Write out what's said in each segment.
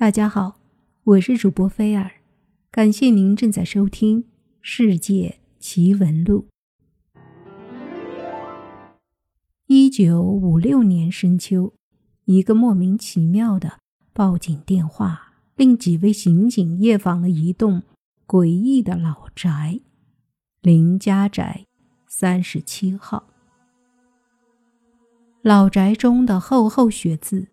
大家好，我是主播菲尔，感谢您正在收听《世界奇闻录》。一九五六年深秋，一个莫名其妙的报警电话令几位刑警夜访了一栋诡异的老宅——林家宅三十七号。老宅中的厚厚血渍。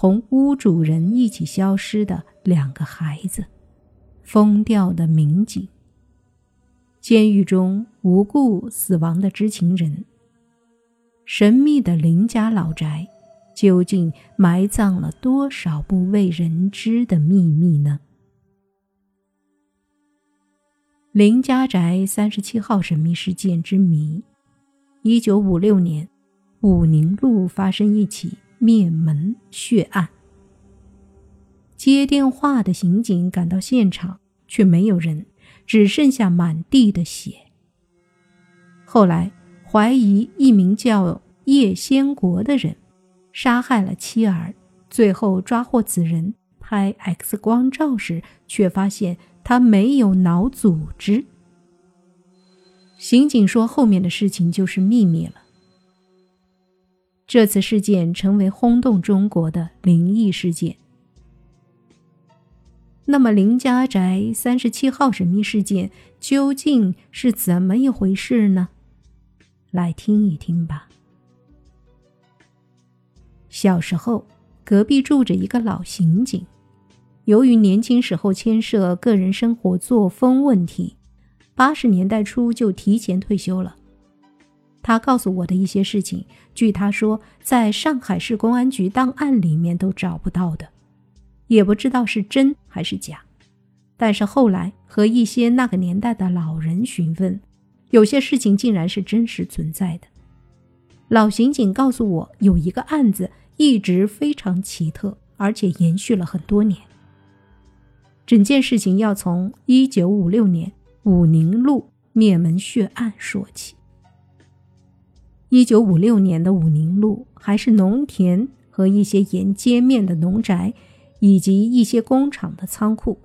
同屋主人一起消失的两个孩子，疯掉的民警，监狱中无故死亡的知情人，神秘的林家老宅，究竟埋葬了多少不为人知的秘密呢？林家宅三十七号神秘事件之谜：一九五六年，武宁路发生一起。灭门血案。接电话的刑警赶到现场，却没有人，只剩下满地的血。后来怀疑一名叫叶先国的人杀害了妻儿，最后抓获此人，拍 X 光照时，却发现他没有脑组织。刑警说：“后面的事情就是秘密了。”这次事件成为轰动中国的灵异事件。那么，林家宅三十七号神秘事件究竟是怎么一回事呢？来听一听吧。小时候，隔壁住着一个老刑警，由于年轻时候牵涉个人生活作风问题，八十年代初就提前退休了。他告诉我的一些事情，据他说，在上海市公安局档案里面都找不到的，也不知道是真还是假。但是后来和一些那个年代的老人询问，有些事情竟然是真实存在的。老刑警告诉我，有一个案子一直非常奇特，而且延续了很多年。整件事情要从1956年武宁路灭门血案说起。一九五六年的武宁路还是农田和一些沿街面的农宅，以及一些工厂的仓库。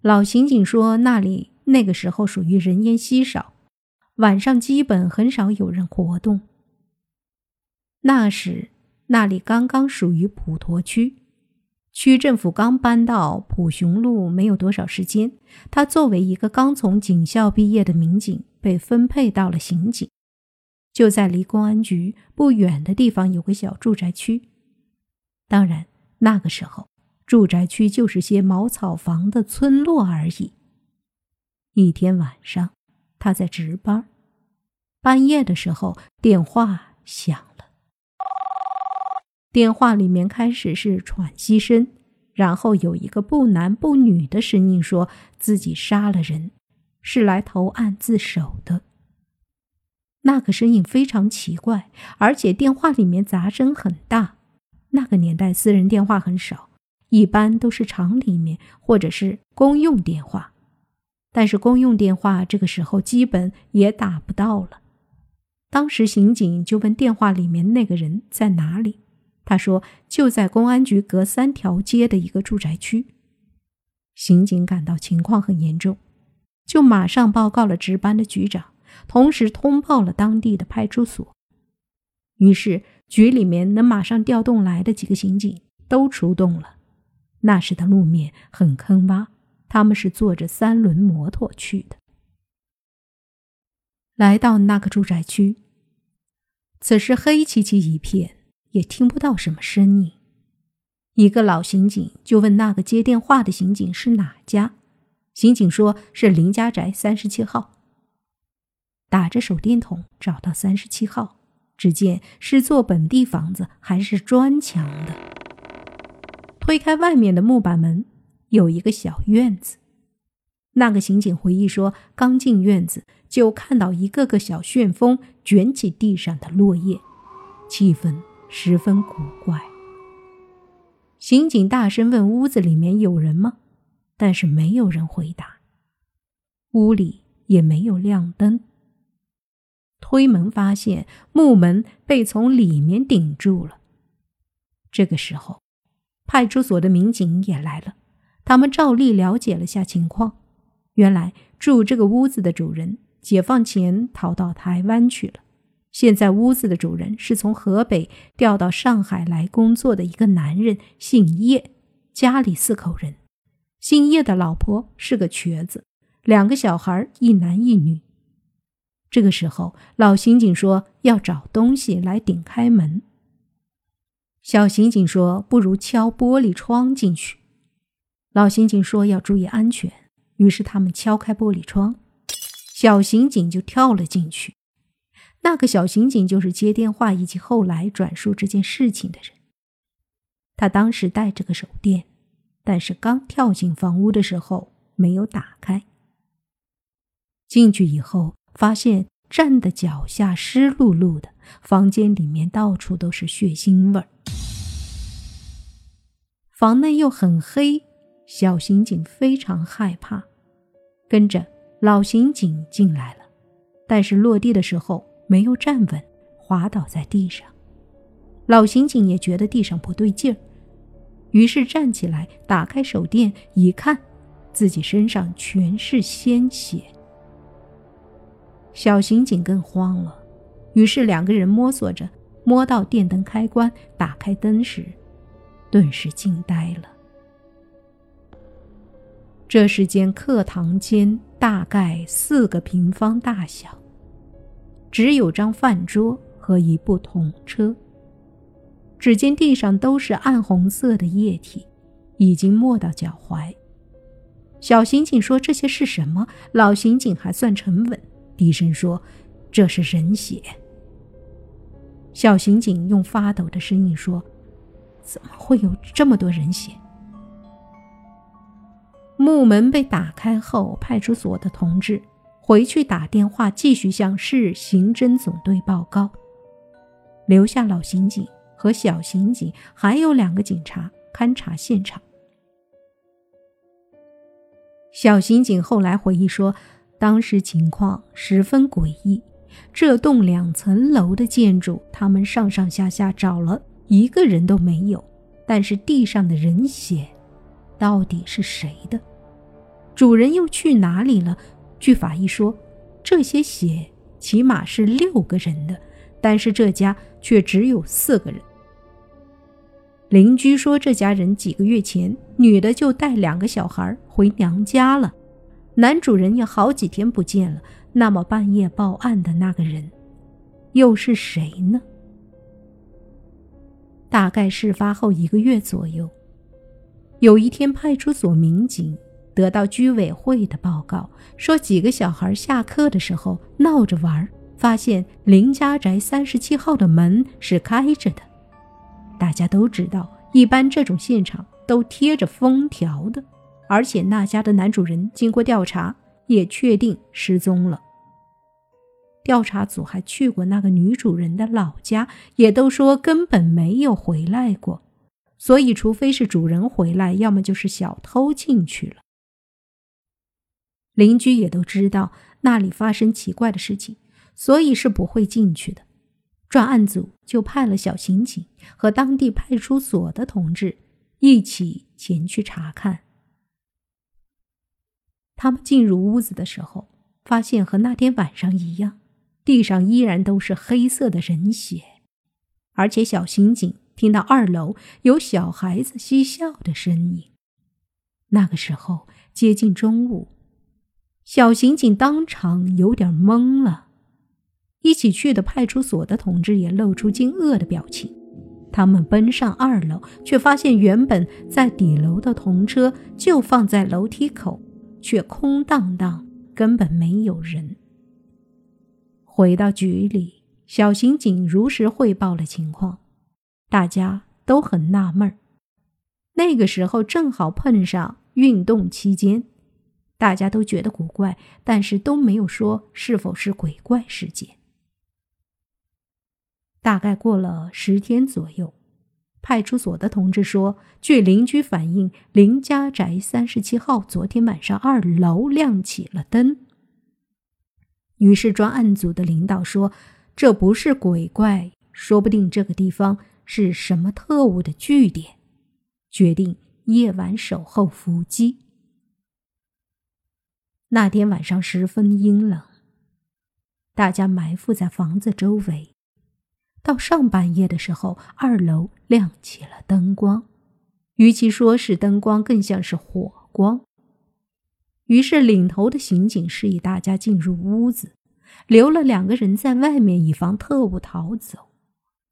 老刑警说，那里那个时候属于人烟稀少，晚上基本很少有人活动。那时那里刚刚属于普陀区，区政府刚搬到普雄路没有多少时间，他作为一个刚从警校毕业的民警，被分配到了刑警。就在离公安局不远的地方有个小住宅区，当然那个时候住宅区就是些茅草房的村落而已。一天晚上，他在值班，半夜的时候电话响了。电话里面开始是喘息声，然后有一个不男不女的声音说自己杀了人，是来投案自首的。那个声音非常奇怪，而且电话里面杂声很大。那个年代私人电话很少，一般都是厂里面或者是公用电话。但是公用电话这个时候基本也打不到了。当时刑警就问电话里面那个人在哪里，他说就在公安局隔三条街的一个住宅区。刑警感到情况很严重，就马上报告了值班的局长。同时通报了当地的派出所，于是局里面能马上调动来的几个刑警都出动了。那时的路面很坑洼，他们是坐着三轮摩托去的。来到那个住宅区，此时黑漆漆一片，也听不到什么声音。一个老刑警就问那个接电话的刑警是哪家，刑警说是林家宅三十七号。打着手电筒找到三十七号，只见是座本地房子，还是砖墙的。推开外面的木板门，有一个小院子。那个刑警回忆说，刚进院子就看到一个个小旋风卷起地上的落叶，气氛十分古怪。刑警大声问：“屋子里面有人吗？”但是没有人回答。屋里也没有亮灯。推门发现木门被从里面顶住了。这个时候，派出所的民警也来了，他们照例了解了下情况。原来住这个屋子的主人解放前逃到台湾去了，现在屋子的主人是从河北调到上海来工作的一个男人，姓叶，家里四口人。姓叶的老婆是个瘸子，两个小孩，一男一女。这个时候，老刑警说要找东西来顶开门。小刑警说：“不如敲玻璃窗进去。”老刑警说：“要注意安全。”于是他们敲开玻璃窗，小刑警就跳了进去。那个小刑警就是接电话以及后来转述这件事情的人。他当时带着个手电。但是刚跳进房屋的时候没有打开。进去以后，发现站的脚下湿漉漉的，房间里面到处都是血腥味儿，房内又很黑，小刑警非常害怕，跟着老刑警进来了，但是落地的时候没有站稳，滑倒在地上，老刑警也觉得地上不对劲儿。于是站起来，打开手电一看，自己身上全是鲜血。小刑警更慌了，于是两个人摸索着摸到电灯开关，打开灯时，顿时惊呆了。这是间课堂间，大概四个平方大小，只有张饭桌和一部童车。只见地上都是暗红色的液体，已经没到脚踝。小刑警说：“这些是什么？”老刑警还算沉稳，低声说：“这是人血。”小刑警用发抖的声音说：“怎么会有这么多人血？”木门被打开后，派出所的同志回去打电话，继续向市刑侦总队报告，留下老刑警。和小刑警还有两个警察勘察现场。小刑警后来回忆说，当时情况十分诡异。这栋两层楼的建筑，他们上上下下找了一个人都没有，但是地上的人血，到底是谁的？主人又去哪里了？据法医说，这些血起码是六个人的，但是这家却只有四个人。邻居说，这家人几个月前，女的就带两个小孩回娘家了，男主人也好几天不见了。那么半夜报案的那个人，又是谁呢？大概事发后一个月左右，有一天，派出所民警得到居委会的报告，说几个小孩下课的时候闹着玩，发现林家宅三十七号的门是开着的。大家都知道，一般这种现场都贴着封条的，而且那家的男主人经过调查也确定失踪了。调查组还去过那个女主人的老家，也都说根本没有回来过。所以，除非是主人回来，要么就是小偷进去了。邻居也都知道那里发生奇怪的事情，所以是不会进去的。专案组就派了小刑警和当地派出所的同志一起前去查看。他们进入屋子的时候，发现和那天晚上一样，地上依然都是黑色的人血，而且小刑警听到二楼有小孩子嬉笑的声音。那个时候接近中午，小刑警当场有点懵了。一起去的派出所的同志也露出惊愕的表情。他们奔上二楼，却发现原本在底楼的童车就放在楼梯口，却空荡荡，根本没有人。回到局里，小刑警如实汇报了情况，大家都很纳闷儿。那个时候正好碰上运动期间，大家都觉得古怪，但是都没有说是否是鬼怪事件。大概过了十天左右，派出所的同志说，据邻居反映，林家宅三十七号昨天晚上二楼亮起了灯。于是专案组的领导说，这不是鬼怪，说不定这个地方是什么特务的据点。决定夜晚守候伏击。那天晚上十分阴冷，大家埋伏在房子周围。到上半夜的时候，二楼亮起了灯光，与其说是灯光，更像是火光。于是领头的刑警示意大家进入屋子，留了两个人在外面，以防特务逃走。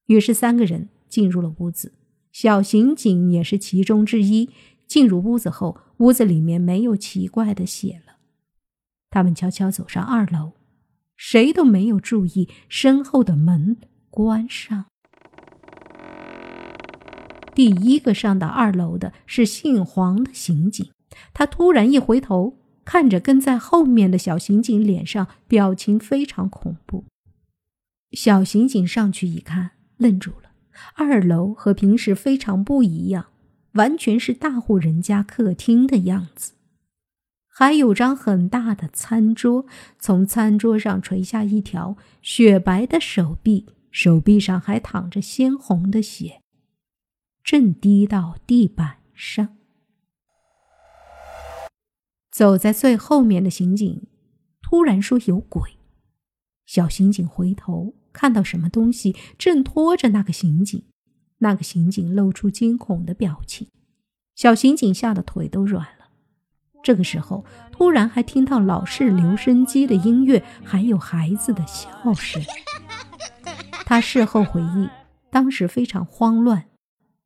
于是三个人进入了屋子，小刑警也是其中之一。进入屋子后，屋子里面没有奇怪的血了。他们悄悄走上二楼，谁都没有注意身后的门关上。第一个上到二楼的是姓黄的刑警，他突然一回头，看着跟在后面的小刑警，脸上表情非常恐怖。小刑警上去一看，愣住了。二楼和平时非常不一样，完全是大户人家客厅的样子。还有张很大的餐桌，从餐桌上垂下一条雪白的手臂，手臂上还淌着鲜红的血，正滴到地板上。走在最后面的刑警突然说：“有鬼！”小刑警回头看到什么东西正拖着那个刑警，那个刑警露出惊恐的表情，小刑警吓得腿都软了。这个时候，突然还听到老式留声机的音乐，还有孩子的笑声。他事后回忆，当时非常慌乱。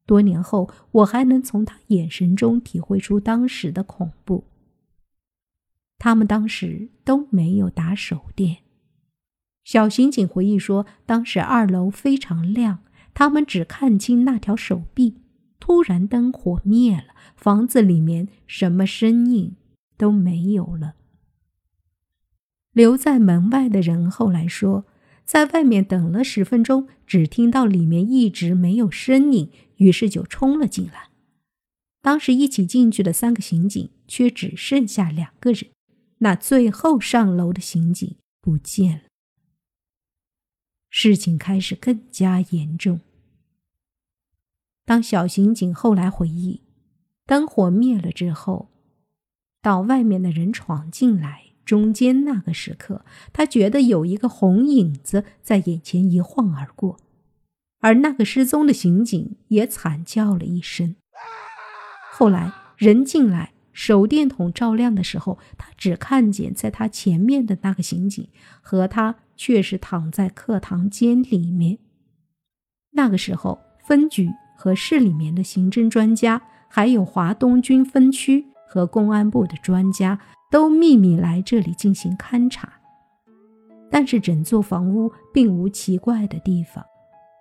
多年后，我还能从他眼神中体会出当时的恐怖。他们当时都没有打手电。小刑警回忆说，当时二楼非常亮，他们只看清那条手臂。突然，灯火灭了。房子里面什么身影都没有了。留在门外的人后来说，在外面等了十分钟，只听到里面一直没有声音，于是就冲了进来。当时一起进去的三个刑警却只剩下两个人，那最后上楼的刑警不见了。事情开始更加严重。当小刑警后来回忆。灯火灭了之后，到外面的人闯进来，中间那个时刻，他觉得有一个红影子在眼前一晃而过，而那个失踪的刑警也惨叫了一声。后来人进来，手电筒照亮的时候，他只看见在他前面的那个刑警和他却是躺在课堂间里面。那个时候，分局和市里面的刑侦专家。还有华东军分区和公安部的专家都秘密来这里进行勘察，但是整座房屋并无奇怪的地方，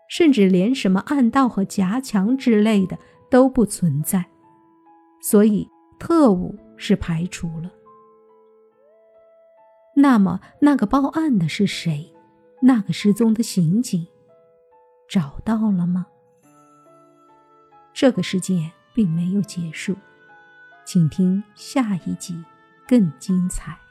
甚至连什么暗道和夹墙之类的都不存在，所以特务是排除了。那么，那个报案的是谁？那个失踪的刑警找到了吗？这个事件。并没有结束，请听下一集更精彩。